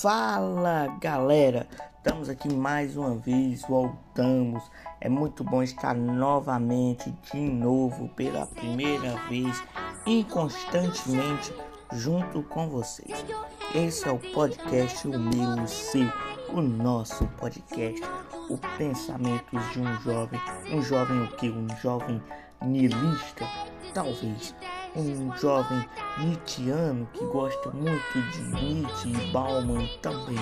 Fala galera, estamos aqui mais uma vez, voltamos. É muito bom estar novamente, de novo, pela primeira vez, inconstantemente, junto com vocês. Esse é o podcast, o meu, o seu, o nosso podcast, o Pensamentos de um Jovem. Um jovem o que? Um jovem nilista, talvez um jovem nietzscheano que gosta muito de Nietzsche e Bauman também,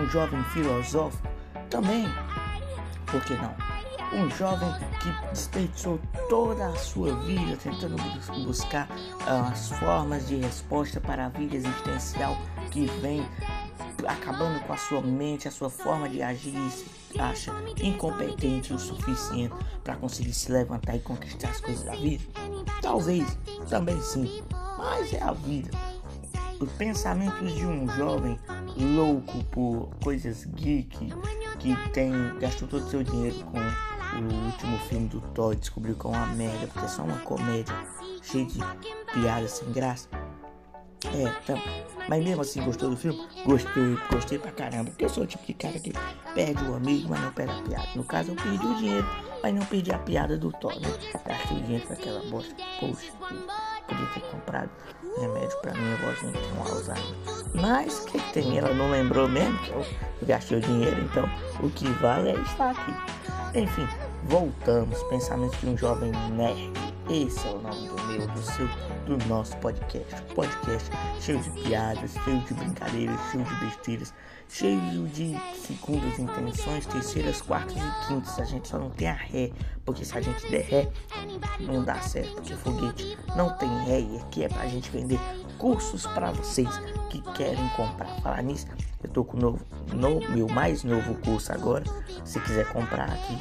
um jovem filósofo também, por que não? Um jovem que desperdiçou toda a sua vida tentando buscar uh, as formas de resposta para a vida existencial que vem acabando com a sua mente, a sua forma de agir acha incompetente o suficiente para conseguir se levantar e conquistar as coisas da vida? Talvez, também sim, mas é a vida. Os pensamentos de um jovem louco por coisas geek que tem gastou todo o seu dinheiro com o último filme do Thor descobriu que é uma merda, porque é só uma comédia cheia de piadas sem graça. É, tá. Mas mesmo assim, gostou do filme? Gostei, gostei pra caramba. Porque eu sou o tipo de cara que perde o amigo, mas não perde a piada. No caso, eu perdi o dinheiro, mas não perdi a piada do Thor, né? Gastei dinheiro com aquela bosta. Poxa, podia ter comprado remédio pra minha vozinha que tem um Alzheimer. Mas, o que, que tem? Ela não lembrou mesmo que eu gastei o dinheiro, então o que vale é estar aqui. Enfim, voltamos. Pensamentos de um jovem nerd. Esse é o nome do meu, do seu do nosso podcast. Podcast cheio de piadas, cheio de brincadeiras, cheio de besteiras, cheio de segundas intenções, terceiras, quartas e quintas. A gente só não tem a ré, porque se a gente der ré, não dá certo, porque foguete não tem ré e aqui é pra gente vender cursos para vocês que querem comprar. Falar nisso, eu tô com o novo, no, meu mais novo curso agora. Se quiser comprar aqui,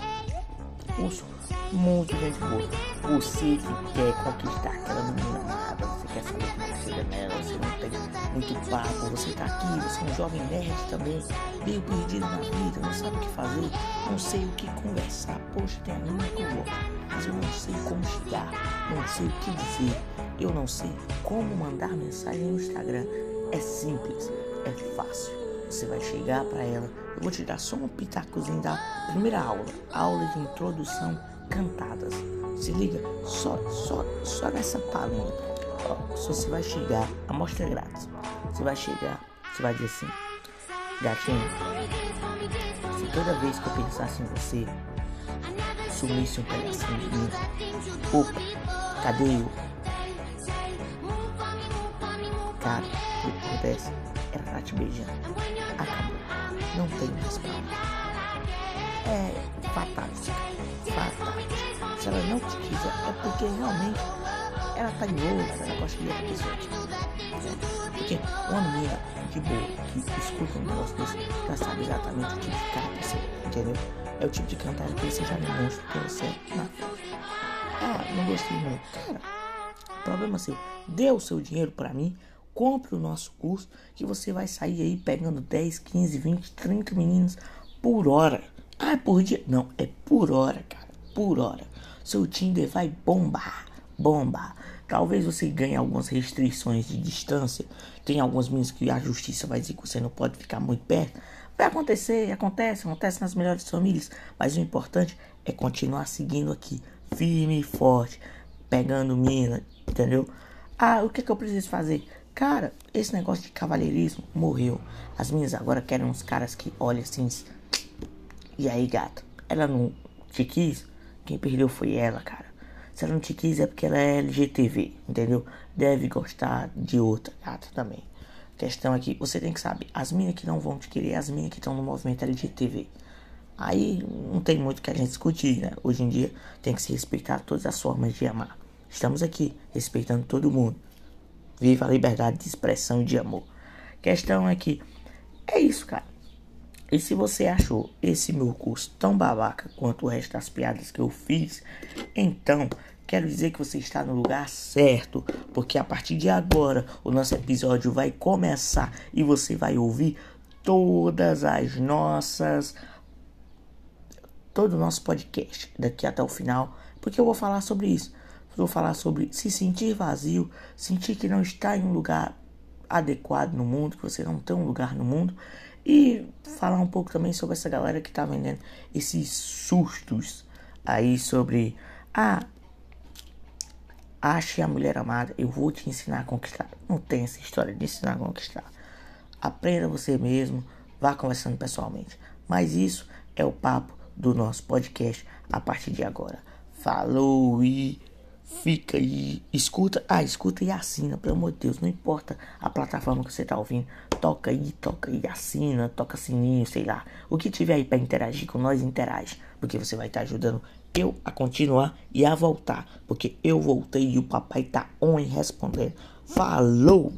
curso muito gente boa. Você que quer conquistar aquela menina amada, você quer saber como chega nela, você não tem muito papo, você tá aqui, você é um jovem nerd também, meio perdido na vida, não sabe o que fazer, não sei o que conversar. Poxa, tem a que eu mas eu não sei como chegar, não sei o que dizer, eu não sei como mandar mensagem no Instagram. É simples, é fácil. Você vai chegar para ela. Eu vou te dar só um pitacozinho da primeira aula, aula de introdução cantadas. Se liga, só, só, só nessa palhinha. Ó, se você vai chegar, amostra é grátis. Você vai chegar, você vai dizer assim, gatinho, se toda vez que eu pensasse em você, sumisse um pedacinho de mim, opa, cadê eu? Cara, o que acontece? Ela tá te beijando. Acabou. Não tem mais palavras. É fantástica. Fantástica. Se ela não te quiser, é porque realmente ela tá em outra, ela gosta de outra pessoa. Porque uma menina de boa que escuta um negócio desse já sabe exatamente o tipo de cara que você é, entendeu? É o tipo de cantada que você já demonstra que você é na frente. Ah, não gostei muito. Cara, problema seu. Dê o seu dinheiro pra mim compre o nosso curso que você vai sair aí pegando 10, 15, 20, 30 meninos por hora. Ah, é por dia? Não, é por hora, cara. Por hora. Seu Tinder vai bombar, bombar. Talvez você ganhe algumas restrições de distância. Tem alguns meninos que a justiça vai dizer que você não pode ficar muito perto. Vai acontecer, acontece, acontece nas melhores famílias. Mas o importante é continuar seguindo aqui, firme e forte, pegando mina, entendeu? Ah, o que, é que eu preciso fazer? Cara, esse negócio de cavalheirismo morreu. As minhas agora querem uns caras que olham assim. E aí, gato? Ela não te quis? Quem perdeu foi ela, cara. Se ela não te quis é porque ela é LGTV, entendeu? Deve gostar de outra gata também. A questão é que você tem que saber: as minhas que não vão te querer, as minhas que estão no movimento LGTV. Aí não tem muito que a gente discutir, né? Hoje em dia tem que se respeitar todas as formas de amar. Estamos aqui respeitando todo mundo. Viva a liberdade de expressão e de amor. Questão é que é isso, cara. E se você achou esse meu curso tão babaca quanto o resto das piadas que eu fiz, então quero dizer que você está no lugar certo, porque a partir de agora o nosso episódio vai começar e você vai ouvir todas as nossas todo o nosso podcast daqui até o final, porque eu vou falar sobre isso. Vou falar sobre se sentir vazio, sentir que não está em um lugar adequado no mundo, que você não tem um lugar no mundo. E falar um pouco também sobre essa galera que tá vendendo esses sustos aí sobre. Ah, ache a mulher amada, eu vou te ensinar a conquistar. Não tem essa história de ensinar a conquistar. Aprenda você mesmo, vá conversando pessoalmente. Mas isso é o papo do nosso podcast a partir de agora. Falou e fica aí, escuta, ah, escuta e assina, pelo amor de Deus, não importa a plataforma que você tá ouvindo, toca aí, toca aí, assina, toca sininho, sei lá, o que tiver aí para interagir com nós, interage, porque você vai estar tá ajudando eu a continuar e a voltar, porque eu voltei e o papai tá on e respondendo. Falou!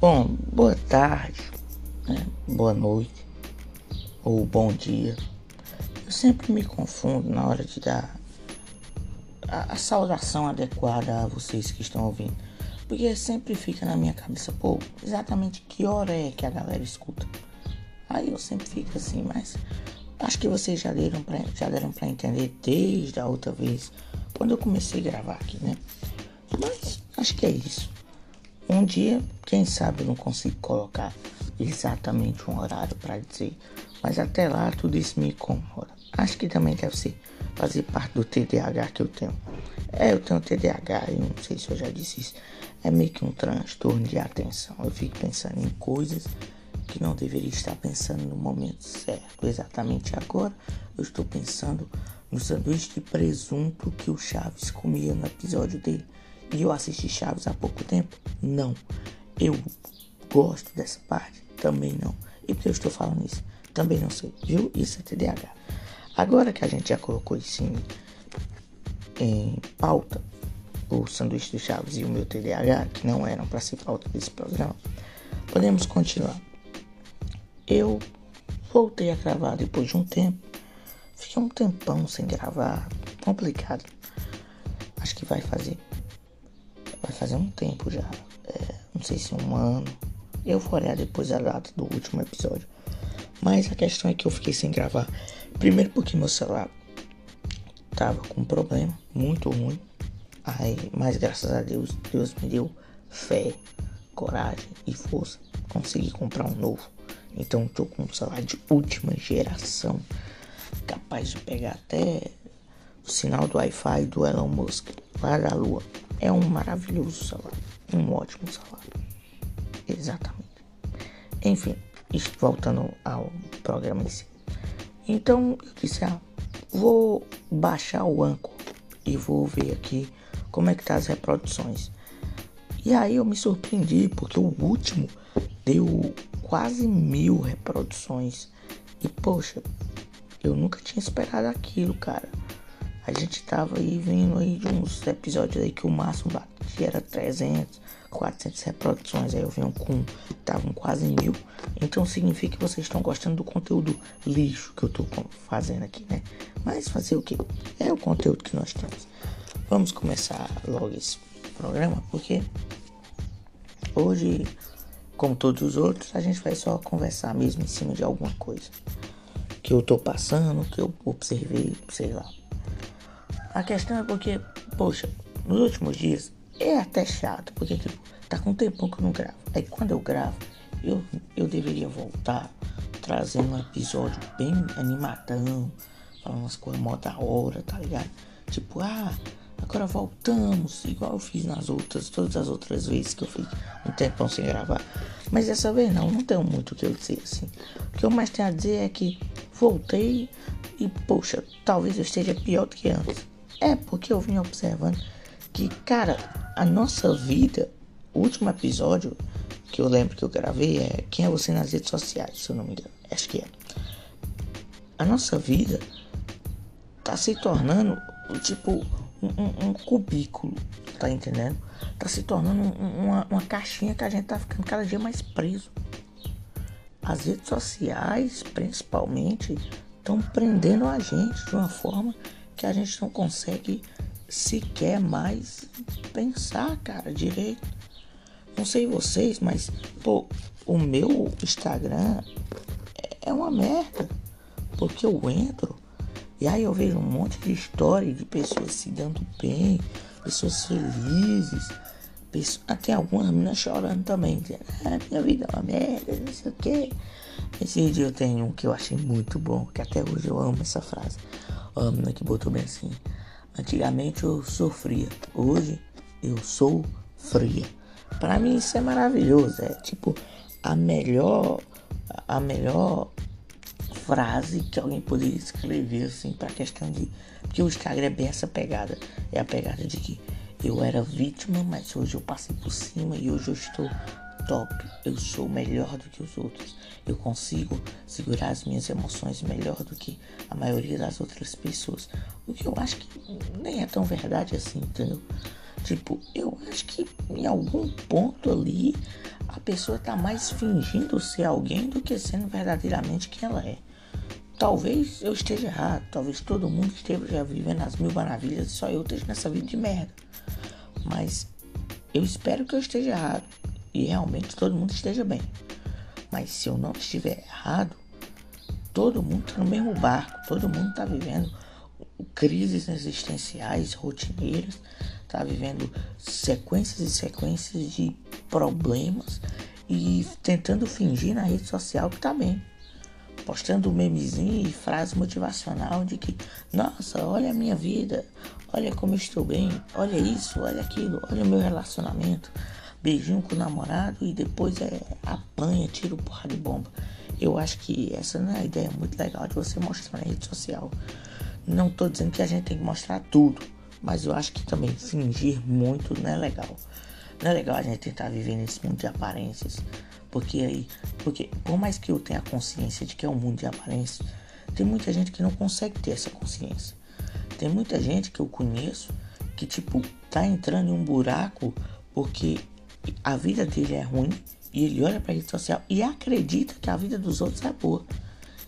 Bom, boa tarde, né? boa noite ou bom dia. Eu sempre me confundo na hora de dar a, a saudação adequada a vocês que estão ouvindo. Porque sempre fica na minha cabeça, pô, exatamente que hora é que a galera escuta. Aí eu sempre fico assim, mas acho que vocês já deram pra, já deram pra entender desde a outra vez, quando eu comecei a gravar aqui, né? Mas acho que é isso. Um dia, quem sabe eu não consigo colocar exatamente um horário para dizer, mas até lá tudo isso me incomoda. Acho que também deve ser fazer parte do TDAH que eu tenho. É, eu tenho TDAH, eu não sei se eu já disse isso. É meio que um transtorno de atenção. Eu fico pensando em coisas que não deveria estar pensando no momento certo. Exatamente agora eu estou pensando no sanduíche de presunto que o Chaves comia no episódio dele. E eu assisti Chaves há pouco tempo? Não. Eu gosto dessa parte? Também não. E por que eu estou falando isso? Também não sei. Viu? Isso é TDAH. Agora que a gente já colocou isso em, em pauta, o sanduíche do Chaves e o meu TDAH, que não eram para ser pauta desse programa, podemos continuar. Eu voltei a gravar depois de um tempo. Fiquei um tempão sem gravar. Complicado. Acho que vai fazer vai fazer um tempo já. É, não sei se um ano. Eu vou olhar depois a data do último episódio. Mas a questão é que eu fiquei sem gravar. Primeiro porque meu celular tava com um problema muito ruim. Aí, mas graças a Deus, Deus me deu fé, coragem e força. Consegui comprar um novo. Então tô com um celular de última geração. Capaz de pegar até o sinal do Wi-Fi do Elon Musk lá da Lua. É um maravilhoso salário. Um ótimo salário. Exatamente. Enfim, voltando ao programa em si. Então eu disse, ah, vou baixar o Anchor e vou ver aqui como é que tá as reproduções. E aí eu me surpreendi porque o último deu quase mil reproduções. E poxa, eu nunca tinha esperado aquilo, cara. A gente tava aí vindo aí de uns episódios aí que o máximo batia era 300, 400 reproduções. Aí eu venho com, estavam quase mil. Então significa que vocês estão gostando do conteúdo lixo que eu tô fazendo aqui, né? Mas fazer o que? É o conteúdo que nós temos. Vamos começar logo esse programa, porque hoje, como todos os outros, a gente vai só conversar mesmo em cima de alguma coisa que eu tô passando, que eu observei, sei lá. A questão é porque, poxa, nos últimos dias é até chato, porque tipo, tá com um tempão que eu não gravo. Aí quando eu gravo, eu, eu deveria voltar trazendo um episódio bem animadão, falando umas coisas mó da hora, tá ligado? Tipo, ah, agora voltamos, igual eu fiz nas outras, todas as outras vezes que eu fiz um tempão sem gravar. Mas dessa vez não, não tenho muito o que eu dizer assim. O que eu mais tenho a dizer é que voltei e, poxa, talvez eu esteja pior do que antes. É, porque eu vim observando que, cara, a nossa vida, o último episódio que eu lembro que eu gravei é Quem é você nas redes sociais, se eu não me engano. Acho que é. A nossa vida tá se tornando tipo um, um, um cubículo, tá entendendo? Tá se tornando um, uma, uma caixinha que a gente tá ficando cada dia mais preso. As redes sociais, principalmente, estão prendendo a gente de uma forma que a gente não consegue sequer mais pensar, cara, direito. Não sei vocês, mas pô, o meu Instagram é uma merda. Porque eu entro e aí eu vejo um monte de história de pessoas se dando bem, pessoas felizes, até algumas meninas chorando também, dizendo, ah, minha vida é uma merda, não sei o que. Esse dia eu tenho um que eu achei muito bom, que até hoje eu amo essa frase. A menina que botou bem assim. Antigamente eu sofria, hoje eu sou fria. Para mim isso é maravilhoso, é tipo a melhor a melhor frase que alguém poderia escrever assim para questão de porque o Instagram é bem essa pegada, é a pegada de que eu era vítima, mas hoje eu passei por cima e hoje eu estou top. Eu sou melhor do que os outros. Eu consigo segurar as minhas emoções melhor do que a maioria das outras pessoas. O que eu acho que nem é tão verdade assim, entendeu? Tipo, eu acho que em algum ponto ali a pessoa tá mais fingindo ser alguém do que sendo verdadeiramente quem ela é. Talvez eu esteja errado, talvez todo mundo esteja vivendo as mil maravilhas e só eu esteja nessa vida de merda. Mas eu espero que eu esteja errado e realmente todo mundo esteja bem. Mas se eu não estiver errado, todo mundo está no mesmo barco, todo mundo está vivendo crises existenciais, rotineiras, está vivendo sequências e sequências de problemas e tentando fingir na rede social que está bem. Postando memezinho e frase motivacional de que, nossa, olha a minha vida, olha como eu estou bem, olha isso, olha aquilo, olha o meu relacionamento, beijinho com o namorado e depois é apanha, tira o porra de bomba. Eu acho que essa não é uma ideia muito legal de você mostrar na rede social. Não tô dizendo que a gente tem que mostrar tudo, mas eu acho que também fingir muito não é legal. Não é legal a gente tentar viver nesse mundo de aparências. Porque aí, porque por mais que eu tenha consciência de que é um mundo de aparências, tem muita gente que não consegue ter essa consciência. Tem muita gente que eu conheço que tipo tá entrando em um buraco porque a vida dele é ruim e ele olha para rede social e acredita que a vida dos outros é boa.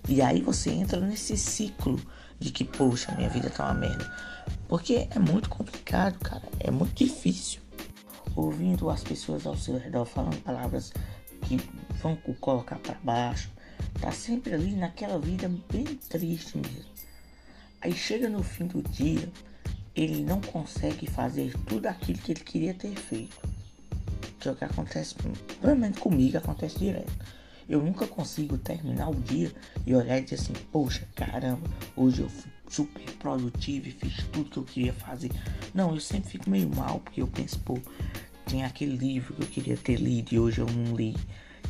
E aí você entra nesse ciclo de que, poxa, minha vida tá uma merda. Porque é muito complicado, cara. É muito difícil. Ouvindo as pessoas ao seu redor falando palavras que vão colocar para baixo. Tá sempre ali naquela vida bem triste mesmo. Aí chega no fim do dia, ele não consegue fazer tudo aquilo que ele queria ter feito. Que é o que acontece, pelo menos comigo, acontece direto. Eu nunca consigo terminar o dia e olhar e dizer assim, poxa, caramba, hoje eu fui super produtivo e fiz tudo que eu queria fazer. Não, eu sempre fico meio mal porque eu penso, pô, tinha aquele livro que eu queria ter lido e hoje eu não li.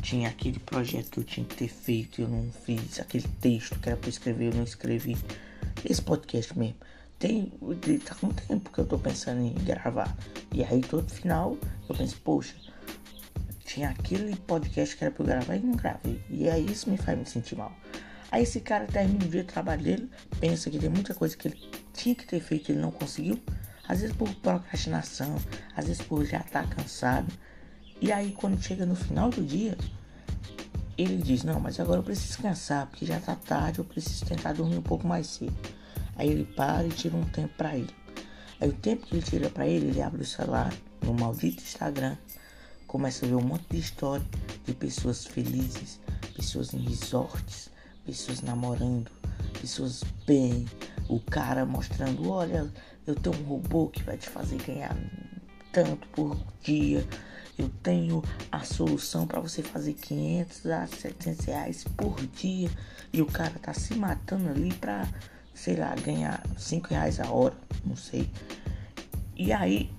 Tinha aquele projeto que eu tinha que ter feito e eu não fiz. Aquele texto que era pra escrever eu não escrevi. Esse podcast mesmo. Tem, tá com tempo que eu tô pensando em gravar. E aí todo final eu penso, poxa, tinha aquele podcast que era pra eu gravar e não gravei. E aí isso me faz me sentir mal. Aí esse cara termina o dia de trabalho dele, pensa que tem muita coisa que ele tinha que ter feito e ele não conseguiu. Às vezes por procrastinação, às vezes por já estar tá cansado. E aí quando chega no final do dia, ele diz, não, mas agora eu preciso descansar, porque já tá tarde, eu preciso tentar dormir um pouco mais cedo. Aí ele para e tira um tempo para ele. Aí o tempo que ele tira para ele, ele abre o celular no maldito Instagram começa a ver um monte de história de pessoas felizes, pessoas em resorts, pessoas namorando, pessoas bem, o cara mostrando, olha, eu tenho um robô que vai te fazer ganhar tanto por dia. Eu tenho a solução para você fazer 500 a 700 reais por dia. E o cara tá se matando ali pra, sei lá, ganhar 5 reais a hora. Não sei. E aí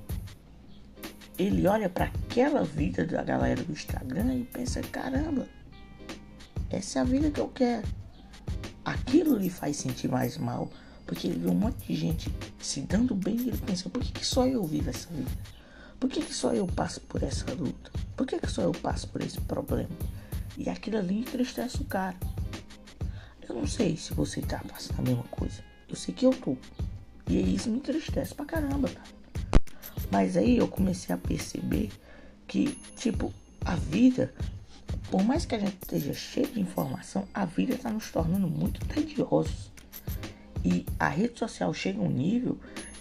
ele olha para aquela vida da galera do Instagram e pensa: caramba, essa é a vida que eu quero. Aquilo lhe faz sentir mais mal, porque ele vê um monte de gente se dando bem e ele pensa: por que, que só eu vivo essa vida? Por que, que só eu passo por essa luta? Por que, que só eu passo por esse problema? E aquilo ali entristece o cara. Eu não sei se você tá passando a mesma coisa. Eu sei que eu tô. E isso me entristece pra caramba, cara. Mas aí eu comecei a perceber que, tipo, a vida, por mais que a gente esteja cheio de informação, a vida está nos tornando muito tediosos. E a rede social chega a um nível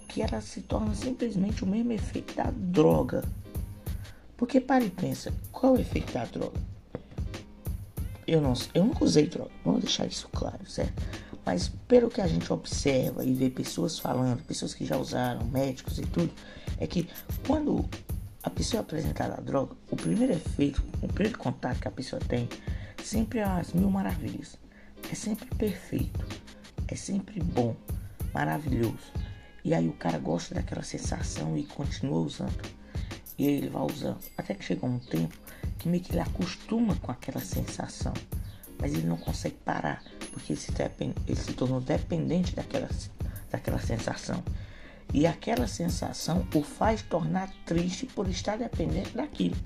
que ela se torna simplesmente o mesmo efeito da droga. Porque para e pensa, qual é o efeito da droga? Eu não, eu nunca usei droga, vamos deixar isso claro, certo? Mas pelo que a gente observa e vê pessoas falando, pessoas que já usaram, médicos e tudo, é que quando a pessoa é apresentada a droga, o primeiro efeito, o primeiro contato que a pessoa tem, sempre é as mil maravilhas. É sempre perfeito, é sempre bom, maravilhoso. E aí o cara gosta daquela sensação e continua usando. E aí ele vai usando. Até que chega um tempo que meio que ele acostuma com aquela sensação. Mas ele não consegue parar. Porque ele se, ele se tornou dependente daquela, daquela sensação. E aquela sensação o faz tornar triste por estar dependente daquilo.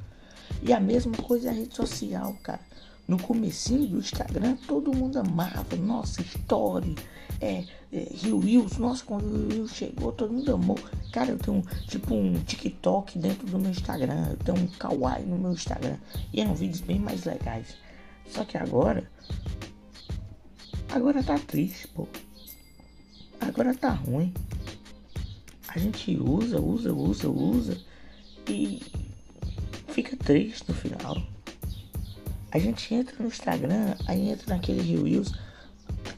E a mesma coisa é a rede social, cara. No comecinho do Instagram, todo mundo amava. Nossa, story, é, é Rio Reels. Nossa, quando o Rio chegou, todo mundo amou. Cara, eu tenho tipo um TikTok dentro do meu Instagram. Eu tenho um Kawaii no meu Instagram. E eram vídeos bem mais legais. Só que agora... Agora tá triste, pô. Agora tá ruim. A gente usa, usa, usa, usa. E fica triste no final. A gente entra no Instagram, aí entra naquele Reels,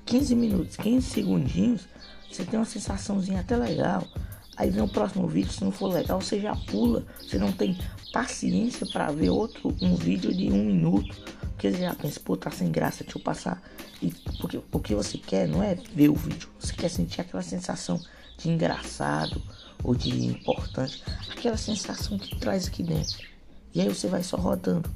15 minutos, 15 segundinhos, você tem uma sensaçãozinha até legal. Aí vem o próximo vídeo, se não for legal, você já pula. Você não tem paciência para ver outro, um vídeo de um minuto. Porque você já pensa, pô, tá sem graça, deixa eu passar. E porque o que você quer não é ver o vídeo, você quer sentir aquela sensação de engraçado ou de importante. Aquela sensação que traz aqui dentro. E aí você vai só rodando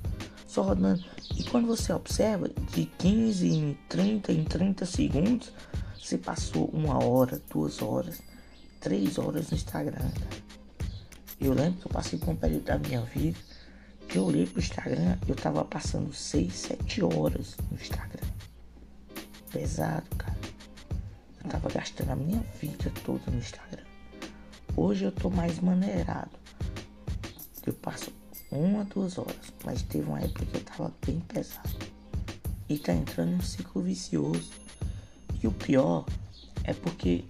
só rodando. E quando você observa, de 15 em 30 em 30 segundos, você passou uma hora, duas horas, três horas no Instagram. Eu lembro que eu passei por um período da minha vida que eu olhei pro Instagram, eu tava passando 6, 7 horas no Instagram. Pesado, cara. Eu tava gastando a minha vida toda no Instagram. Hoje eu tô mais maneirado. Eu passo uma, duas horas. Mas teve uma época que eu tava bem pesado. E tá entrando em um ciclo vicioso. E o pior é porque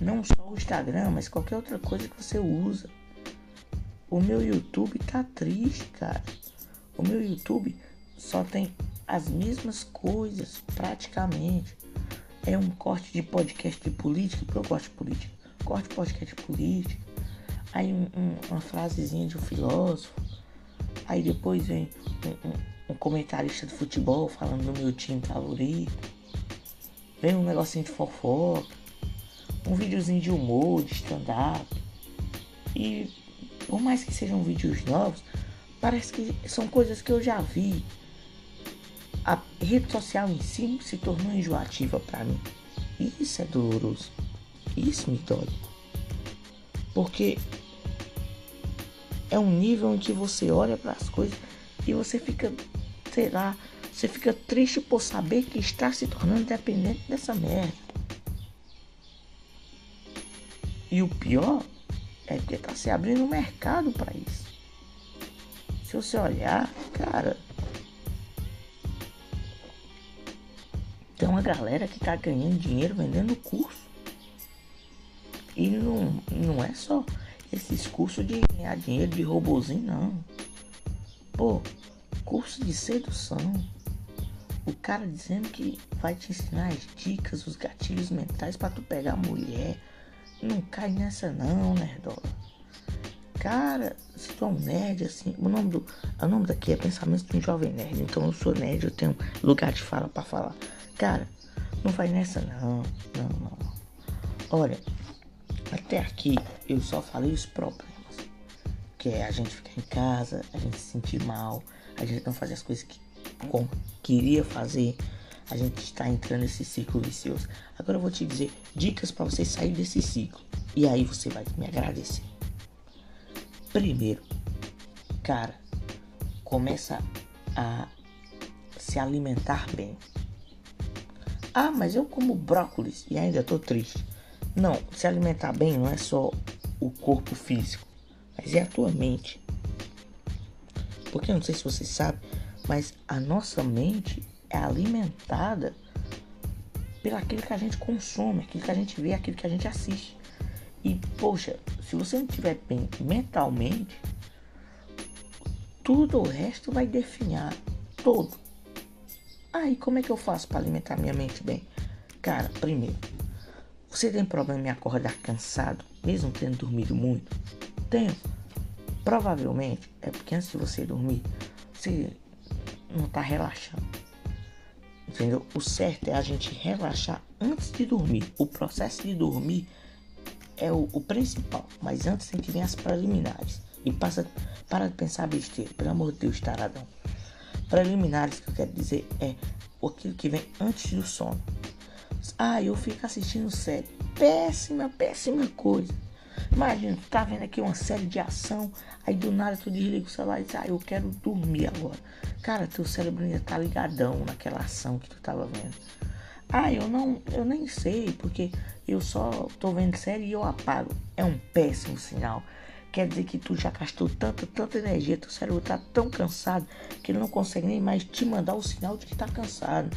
não só o Instagram, mas qualquer outra coisa que você usa. O meu YouTube tá triste, cara. O meu YouTube só tem as mesmas coisas, praticamente. É um corte de podcast de política, porque eu gosto de política. Corte de podcast de política aí um, um, uma frasezinha de um filósofo, aí depois vem um, um, comentarista de futebol falando do meu time favorito, vem um negocinho de fofoca, um videozinho de humor, de stand-up, e por mais que sejam vídeos novos, parece que são coisas que eu já vi. A rede social em si se tornou enjoativa para mim. Isso é doloroso. Isso me dói. Porque é um nível em que você olha para as coisas e você fica, sei lá, você fica triste por saber que está se tornando dependente dessa merda. E o pior é que está se abrindo um mercado para isso. Se você olhar, cara, tem uma galera que está ganhando dinheiro vendendo curso. E não, não é só esses cursos de ganhar dinheiro de robozinho, não. Pô, curso de sedução. O cara dizendo que vai te ensinar as dicas, os gatilhos mentais para tu pegar a mulher. Não cai nessa não, nerdola. Cara, se tu é um nerd assim, o nome do, o nome daqui é pensamento de um jovem nerd. Então eu sou nerd, eu tenho lugar de fala para falar. Cara, não vai nessa não, não, não. Olha, até aqui eu só falei os problemas. Que é a gente ficar em casa, a gente se sentir mal, a gente não fazer as coisas que queria fazer. A gente está entrando nesse ciclo vicioso. Agora eu vou te dizer dicas para você sair desse ciclo. E aí você vai me agradecer. Primeiro, cara, começa a se alimentar bem. Ah, mas eu como brócolis e ainda tô triste. Não, se alimentar bem não é só o corpo físico, é a tua mente. Porque eu não sei se você sabe, mas a nossa mente é alimentada pelo aquilo que a gente consome, aquilo que a gente vê, aquilo que a gente assiste. E poxa, se você não estiver bem mentalmente, tudo o resto vai definhar todo. Aí como é que eu faço para alimentar minha mente bem? Cara, primeiro, você tem problema em acordar cansado, mesmo tendo dormido muito? Tenho. Provavelmente é porque antes de você dormir, você não está relaxando. Entendeu? O certo é a gente relaxar antes de dormir. O processo de dormir é o, o principal, mas antes tem que vir as preliminares. E passa, para de pensar besteira, pelo amor de Deus, taradão. Preliminares que eu quero dizer é aquilo que vem antes do sono. Ah, eu fico assistindo série. Péssima, péssima coisa. Imagina, tu tá vendo aqui uma série de ação, aí do nada tu desliga o celular e diz, ah, eu quero dormir agora. Cara, teu cérebro ainda tá ligadão naquela ação que tu tava vendo. Ah, eu não, eu nem sei, porque eu só tô vendo série e eu apago. É um péssimo sinal. Quer dizer que tu já gastou tanta, tanta energia, teu cérebro tá tão cansado que ele não consegue nem mais te mandar o sinal de que tá cansado.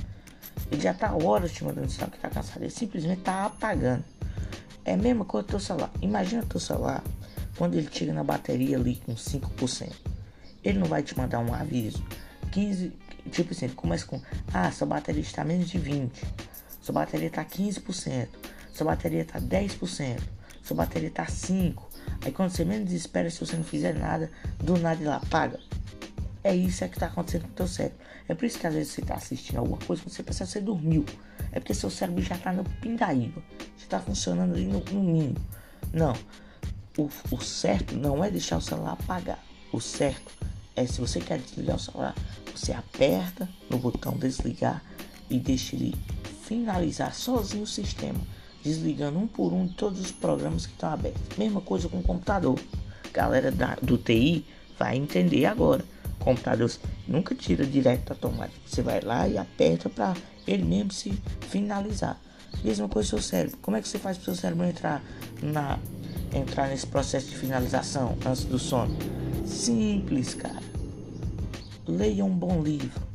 Ele já tá horas te mandando o sinal que tá cansado. Ele simplesmente tá apagando. É a mesma coisa do teu celular. Imagina teu celular quando ele chega na bateria ali com 5%. Ele não vai te mandar um aviso. 15, tipo assim, começa com: Ah, sua bateria está menos de 20. Sua bateria está 15%. Sua bateria está 10%. Sua bateria está 5%. Aí quando você menos espera, se você não fizer nada, do nada ele apaga. É isso é que está acontecendo com o teu cérebro. É por isso que às vezes você está assistindo alguma coisa, você pensa que você dormiu. É porque seu cérebro já está no pindaíba. Já está funcionando ali no, no mínimo. Não. O, o certo não é deixar o celular apagar. O certo é se você quer desligar o celular, você aperta no botão desligar e deixa ele finalizar sozinho o sistema, desligando um por um todos os programas que estão abertos. Mesma coisa com o computador. Galera da, do TI vai entender agora. Computadores nunca tira direto tomada. Você vai lá e aperta para ele mesmo se finalizar. Mesma coisa seu cérebro. Como é que você faz para o seu cérebro entrar na entrar nesse processo de finalização antes do sono? Simples, cara. Leia um bom livro.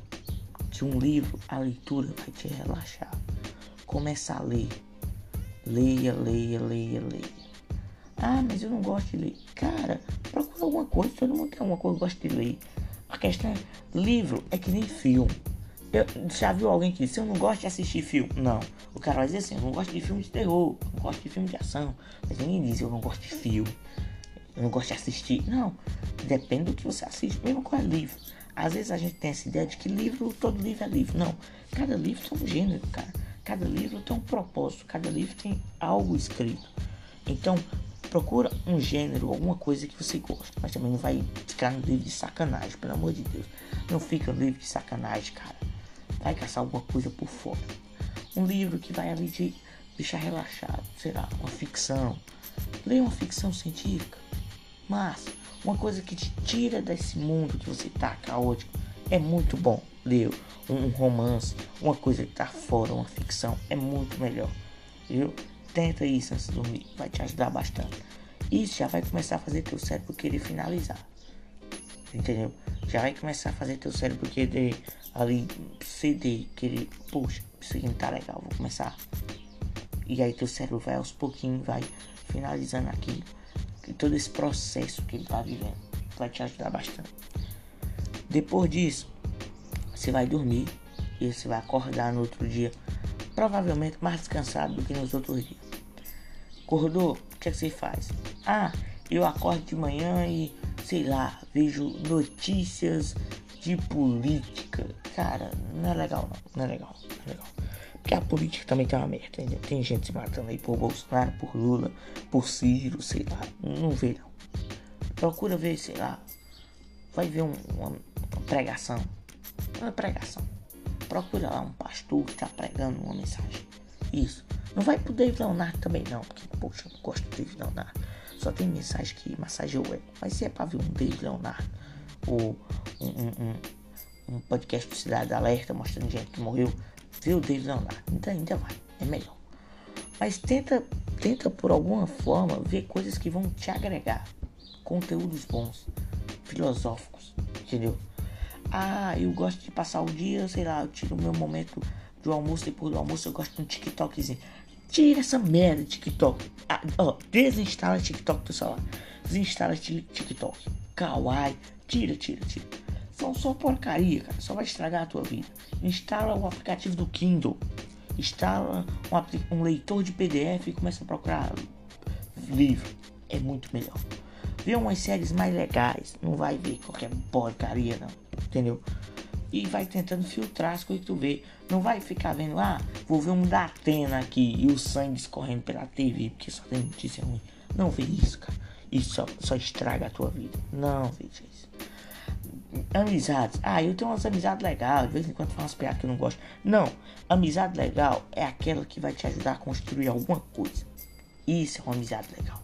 De um livro, a leitura vai te relaxar. Começa a ler. Leia, leia, leia, leia. Ah, mas eu não gosto de ler. Cara, procura alguma coisa. Todo mundo tem alguma coisa que gosta de ler. A questão é, livro é que nem filme. Eu, já viu alguém que disse, eu não gosto de assistir filme? Não. O cara vai dizer assim, eu não gosto de filme de terror, não gosto de filme de ação. Mas ninguém diz, eu não gosto de filme. Eu não gosto de assistir. Não. Depende do que você assiste. Mesmo com é livro. Às vezes a gente tem essa ideia de que livro, todo livro é livro. Não. Cada livro tem um gênero, cara. Cada livro tem um propósito. Cada livro tem algo escrito. Então, procura um gênero, alguma coisa que você gosta. Mas também não vai ficar no livro de sacanagem, pelo amor de Deus. Não fica no livro de sacanagem, cara. Vai caçar alguma coisa por fora. Um livro que vai ali te deixar relaxado, sei lá, uma ficção. Leia uma ficção científica. Mas uma coisa que te tira desse mundo que você tá caótico é muito bom. Ler um romance, uma coisa que tá fora, uma ficção, é muito melhor. Viu? Tenta isso antes de dormir, vai te ajudar bastante. Isso já vai começar a fazer teu cérebro querer finalizar. Entendeu? Já vai começar a fazer teu cérebro querer ali ceder, querer, poxa, isso aqui não tá legal, vou começar. E aí teu cérebro vai aos pouquinhos, vai finalizando aquilo. E todo esse processo que ele tá vivendo vai te ajudar bastante. Depois disso, você vai dormir e você vai acordar no outro dia, provavelmente mais descansado do que nos outros dias. Acordou? O que, é que você faz? Ah, eu acordo de manhã e sei lá, vejo notícias de política. Cara, não é legal não, não é legal, não é legal. Porque a política também tem uma merda, entendeu? Tem gente se matando aí por Bolsonaro, por Lula, por Ciro, sei lá. Não vê não. Procura ver, sei lá. Vai ver um, uma, uma pregação. Uma pregação. Procura lá um pastor que tá pregando uma mensagem. Isso. Não vai pro David Leonardo também não, porque, poxa, eu não gosto do David Leonardo. Só tem mensagem que massageou ele. Mas se é pra ver um David Leonardo ou um, um, um, um podcast do Cidade Alerta mostrando gente que morreu, vê o David Leonardo. Então ainda vai, é melhor. Mas tenta, tenta por alguma forma ver coisas que vão te agregar. Conteúdos bons, filosóficos, entendeu? Ah, eu gosto de passar o dia, sei lá, eu tiro o meu momento do almoço, depois do almoço eu gosto de um TikTokzinho. Tira essa merda de TikTok. Ah, ó, desinstala TikTok do celular. Desinstala TikTok. Kawaii. Tira, tira, tira. São só porcaria, cara. Só vai estragar a tua vida. Instala o aplicativo do Kindle. Instala um, um leitor de PDF e começa a procurar livro. É muito melhor. Vê umas séries mais legais. Não vai ver qualquer porcaria, não. Entendeu? E vai tentando filtrar as coisas que tu vê. Não vai ficar vendo, ah, vou ver um da Atena aqui e o sangue escorrendo pela TV, porque só tem notícia ruim. Não vê isso, cara. Isso só, só estraga a tua vida. Não veja isso. Amizades. Ah, eu tenho umas amizades legais. De vez em quando faço umas piadas que eu não gosto. Não. Amizade legal é aquela que vai te ajudar a construir alguma coisa. Isso é uma amizade legal.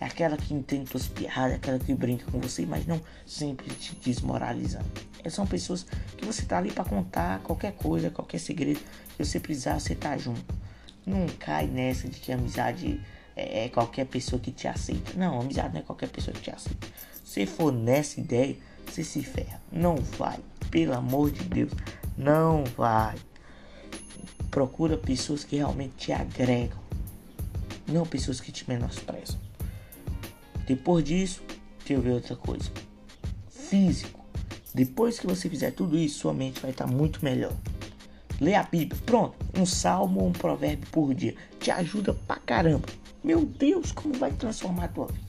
É aquela que entende suas piadas, é aquela que brinca com você, mas não sempre te desmoralizando. É, são pessoas que você tá ali para contar qualquer coisa, qualquer segredo que você precisar, você tá junto. Não cai nessa de que amizade é, é qualquer pessoa que te aceita. Não, amizade não é qualquer pessoa que te aceita. Se for nessa ideia, você se ferra. Não vai. Pelo amor de Deus, não vai. Procura pessoas que realmente te agregam. Não pessoas que te menosprezam. Depois disso, deixa eu ver outra coisa. Físico. Depois que você fizer tudo isso, sua mente vai estar muito melhor. Lê a Bíblia. Pronto. Um salmo ou um provérbio por dia. Te ajuda pra caramba. Meu Deus, como vai transformar a tua vida.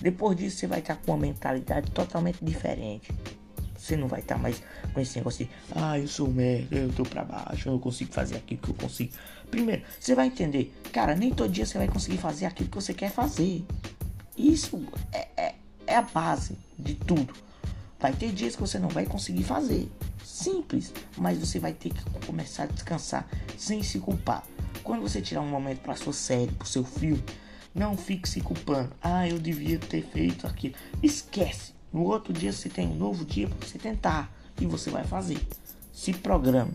Depois disso, você vai estar com uma mentalidade totalmente diferente. Você não vai estar mais com esse negócio de, ah, eu sou merda, eu tô pra baixo, eu consigo fazer aquilo que eu consigo. Primeiro, você vai entender, cara, nem todo dia você vai conseguir fazer aquilo que você quer fazer. Isso é, é, é a base de tudo. Vai ter dias que você não vai conseguir fazer. Simples, mas você vai ter que começar a descansar sem se culpar. Quando você tirar um momento para sua série, para seu filme, não fique se culpando. Ah, eu devia ter feito aquilo. Esquece. No outro dia você tem um novo dia para você tentar e você vai fazer. Se programe.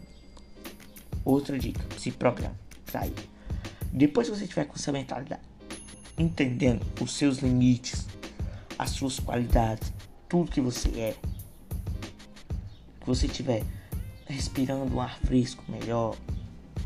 Outra dica, se programe. Tá aí. Depois que você tiver com essa mentalidade, entendendo os seus limites, as suas qualidades, tudo que você é. Que você estiver respirando um ar fresco melhor,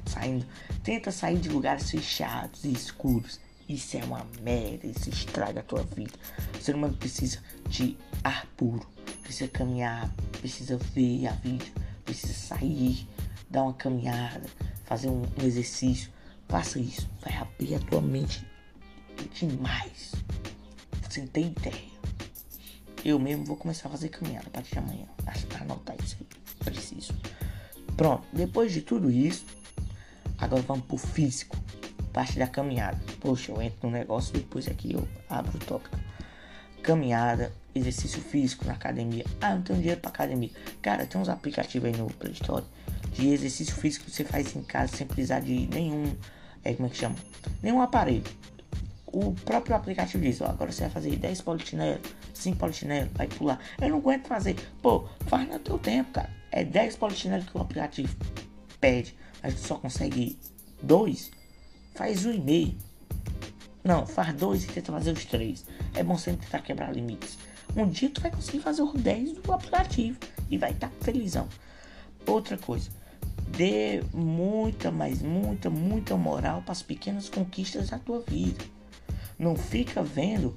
saindo, tenta sair de lugares fechados e escuros. Isso é uma merda, isso estraga a tua vida. O ser humano precisa de ar puro, precisa caminhar, precisa ver a vida, precisa sair, dar uma caminhada, fazer um, um exercício. Faça isso, vai abrir a tua mente demais. Você tem ideia. Eu mesmo vou começar a fazer caminhada a partir de amanhã. Anotar isso aí. Preciso. Pronto. Depois de tudo isso, agora vamos pro físico. Parte da caminhada. Poxa, eu entro no negócio, depois aqui eu abro o tópico. Caminhada, exercício físico na academia. Ah, não tenho dinheiro pra academia. Cara, tem uns aplicativos aí no Play Store de exercício físico que você faz em casa sem precisar de nenhum. É, como é que chama? Nenhum aparelho o próprio aplicativo diz, ó, agora você vai fazer 10 polichinelo, 5 polichinelo, vai pular. Eu não aguento fazer. Pô, faz no teu tempo, cara. É 10 polichinelo que o aplicativo pede, mas tu só consegue 2, faz um e meio. Não, faz dois e tenta fazer os três. É bom sempre tentar quebrar limites. Um dia tu vai conseguir fazer os 10 do aplicativo e vai estar tá felizão. Outra coisa, dê muita, mas muita, muita moral para as pequenas conquistas da tua vida. Não fica vendo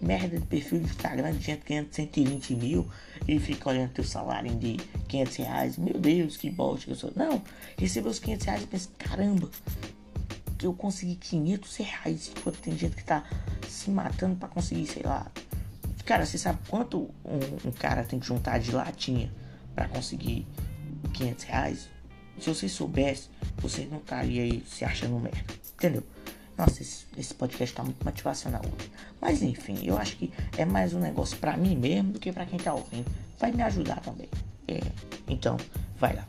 merda de perfil de Instagram de gente ganhando 120 mil e fica olhando teu salário de 500 reais. Meu Deus, que bosta que eu sou. Não, recebeu os 500 reais e pensa, caramba, eu consegui 500 reais. Enquanto tem gente que tá se matando para conseguir, sei lá. Cara, você sabe quanto um, um cara tem que juntar de latinha para conseguir 500 reais? Se você soubesse, você não estaria aí se achando merda. Entendeu? Nossa, esse, esse podcast tá muito motivacional. Mas enfim, eu acho que é mais um negócio para mim mesmo do que para quem tá ouvindo. Vai me ajudar também. É, então, vai lá.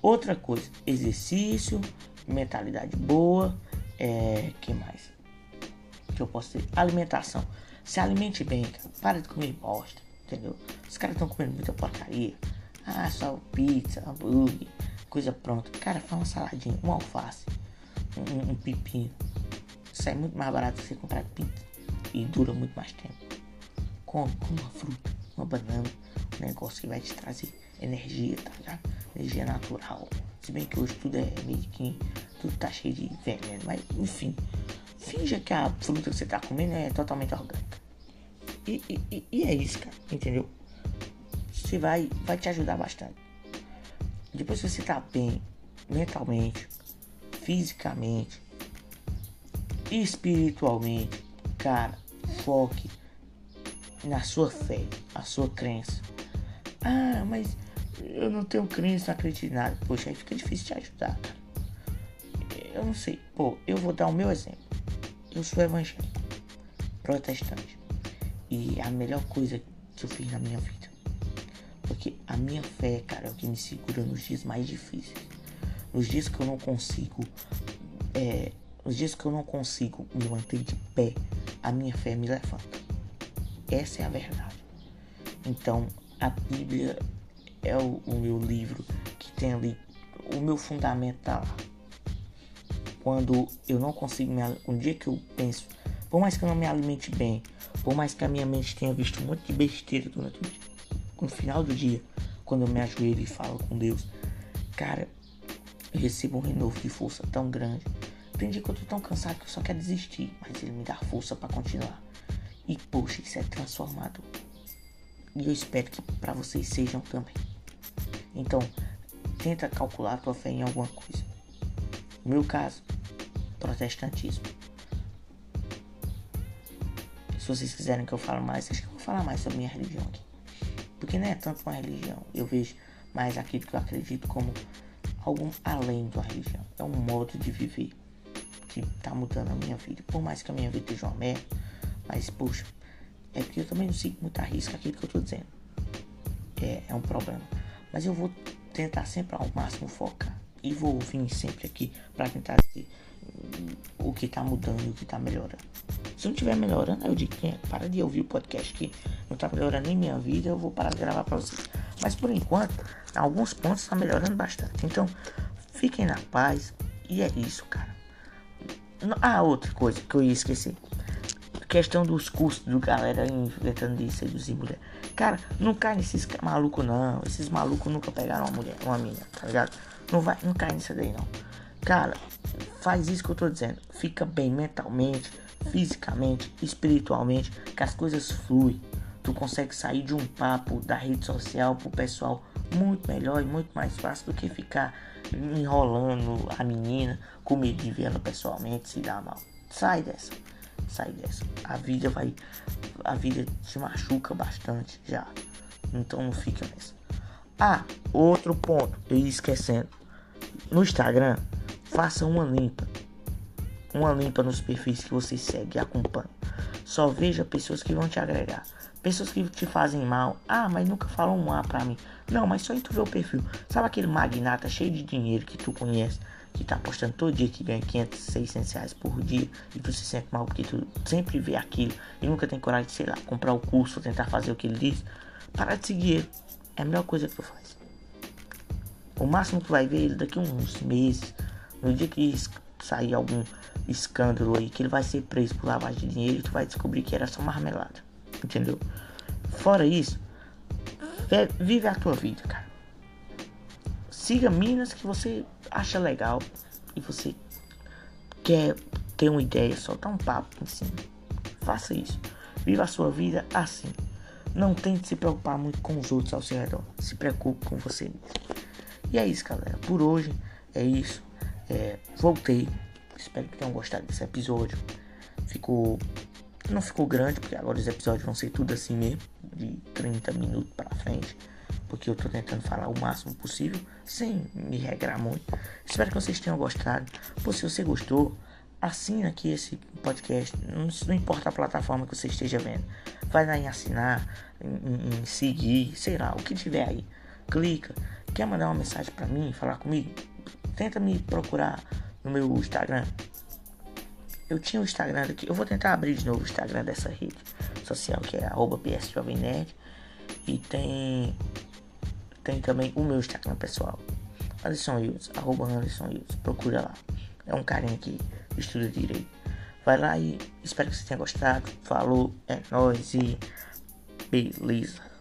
Outra coisa, exercício, mentalidade boa, é, que mais? Que eu posso ter? Alimentação. Se alimente bem, cara. Para de comer bosta, entendeu? Os caras estão comendo muita porcaria. Ah, só pizza, hambúrguer, coisa pronta. Cara, faz uma saladinha, um alface, um, um pepino sai muito mais barato você comprar pizza e dura muito mais tempo. Come, come uma fruta, uma banana, um negócio que vai te trazer energia, tá ligado? Energia natural. Se bem que hoje tudo é meio que tudo tá cheio de veneno. Mas, enfim, finja que a fruta que você tá comendo é totalmente orgânica. E, e, e é isso, cara, entendeu? Você vai, vai te ajudar bastante. Depois que você tá bem mentalmente, fisicamente, espiritualmente, cara, foque na sua fé, a sua crença. Ah, mas eu não tenho crença, não acredito em nada. Poxa, aí fica difícil te ajudar, cara. Eu não sei. Pô, eu vou dar o meu exemplo. Eu sou evangélico, protestante. E a melhor coisa que eu fiz na minha vida. Porque a minha fé, cara, é o que me segura nos dias mais difíceis. Nos dias que eu não consigo. É, nos dias que eu não consigo me manter de pé, a minha fé me levanta. Essa é a verdade. Então, a Bíblia é o, o meu livro que tem ali o meu fundamento tá lá. Quando eu não consigo me um dia que eu penso, por mais que eu não me alimente bem, por mais que a minha mente tenha visto um monte de besteira durante o dia, no final do dia, quando eu me ajoelho e falo com Deus, cara, eu recebo um renovo de força tão grande. Tem dia que eu tô tão cansado que eu só quero desistir, mas ele me dá força para continuar. E poxa, isso é transformador. E eu espero que para vocês sejam também. Então, tenta calcular a tua fé em alguma coisa. No meu caso, protestantismo. Se vocês quiserem que eu fale mais, acho que eu vou falar mais sobre minha religião aqui. Porque não é tanto uma religião. Eu vejo mais aquilo que eu acredito como algo além uma religião. É um modo de viver que tá mudando a minha vida. Por mais que a minha vida esteja uma merda. Mas, poxa, é porque eu também não sigo muito a risca aquilo que eu tô dizendo. É, é um problema. Mas eu vou tentar sempre ao máximo focar. E vou vir sempre aqui para tentar dizer o que tá mudando e o que tá melhorando. Se não estiver melhorando, eu digo, para de ouvir o podcast que não tá melhorando nem minha vida, eu vou parar de gravar para vocês. Mas por enquanto, alguns pontos tá melhorando bastante. Então, fiquem na paz. E é isso, cara. Ah, outra coisa que eu ia esquecer. Questão dos custos do galera inventando de seduzir mulher. Cara, não cai nesses malucos não. Esses malucos nunca pegaram uma mulher, uma mina, tá ligado? Não vai, não cai nisso daí não. Cara, faz isso que eu tô dizendo. Fica bem mentalmente, fisicamente, espiritualmente, que as coisas fluem. Tu consegue sair de um papo da rede social pro pessoal muito melhor e muito mais fácil do que ficar enrolando a menina com medo de ver pessoalmente se dar mal. Sai dessa sai dessa. A vida vai. A vida te machuca bastante já. Então não fica nessa. Ah, outro ponto, eu ia esquecendo. No Instagram, faça uma limpa. Uma limpa nos perfis que você segue e acompanha. Só veja pessoas que vão te agregar. Pessoas que te fazem mal. Ah, mas nunca falam um A pra mim. Não, mas só em tu ver o perfil. Sabe aquele magnata cheio de dinheiro que tu conhece? que tá postando todo dia que ganha 500, 600 reais por dia e tu se sente mal porque tu sempre vê aquilo e nunca tem coragem de, sei lá, comprar o curso ou tentar fazer o que ele diz, para de seguir ele. É a melhor coisa que tu faz. O máximo que tu vai ver ele daqui uns meses, no dia que sair algum escândalo aí, que ele vai ser preso por lavagem de dinheiro e tu vai descobrir que era só marmelada. Entendeu? Fora isso, vive a tua vida, cara. Siga minas que você acha legal e você quer ter uma ideia, soltar um papo cima. Faça isso. Viva a sua vida assim. Não tente se preocupar muito com os outros ao seu redor. Se preocupe com você mesmo. E é isso, galera. Por hoje é isso. É, voltei. Espero que tenham gostado desse episódio. Ficou. Não ficou grande, porque agora os episódios vão ser tudo assim mesmo. De 30 minutos pra frente porque eu tô tentando falar o máximo possível, sem me regrar muito. Espero que vocês tenham gostado. Pô, se você gostou, assina aqui esse podcast. Não, não, importa a plataforma que você esteja vendo. Vai lá em assinar, em, em seguir, sei lá, o que tiver aí. Clica. Quer mandar uma mensagem para mim, falar comigo? Tenta me procurar no meu Instagram. Eu tinha o Instagram aqui. Eu vou tentar abrir de novo o Instagram dessa rede social que é arroba E tem tem também o meu Instagram pessoal. Alisson Wills, arroba Alisson Wills. Procura lá. É um carinha que estuda direito. Vai lá e espero que você tenha gostado. Falou, é nóis e beleza.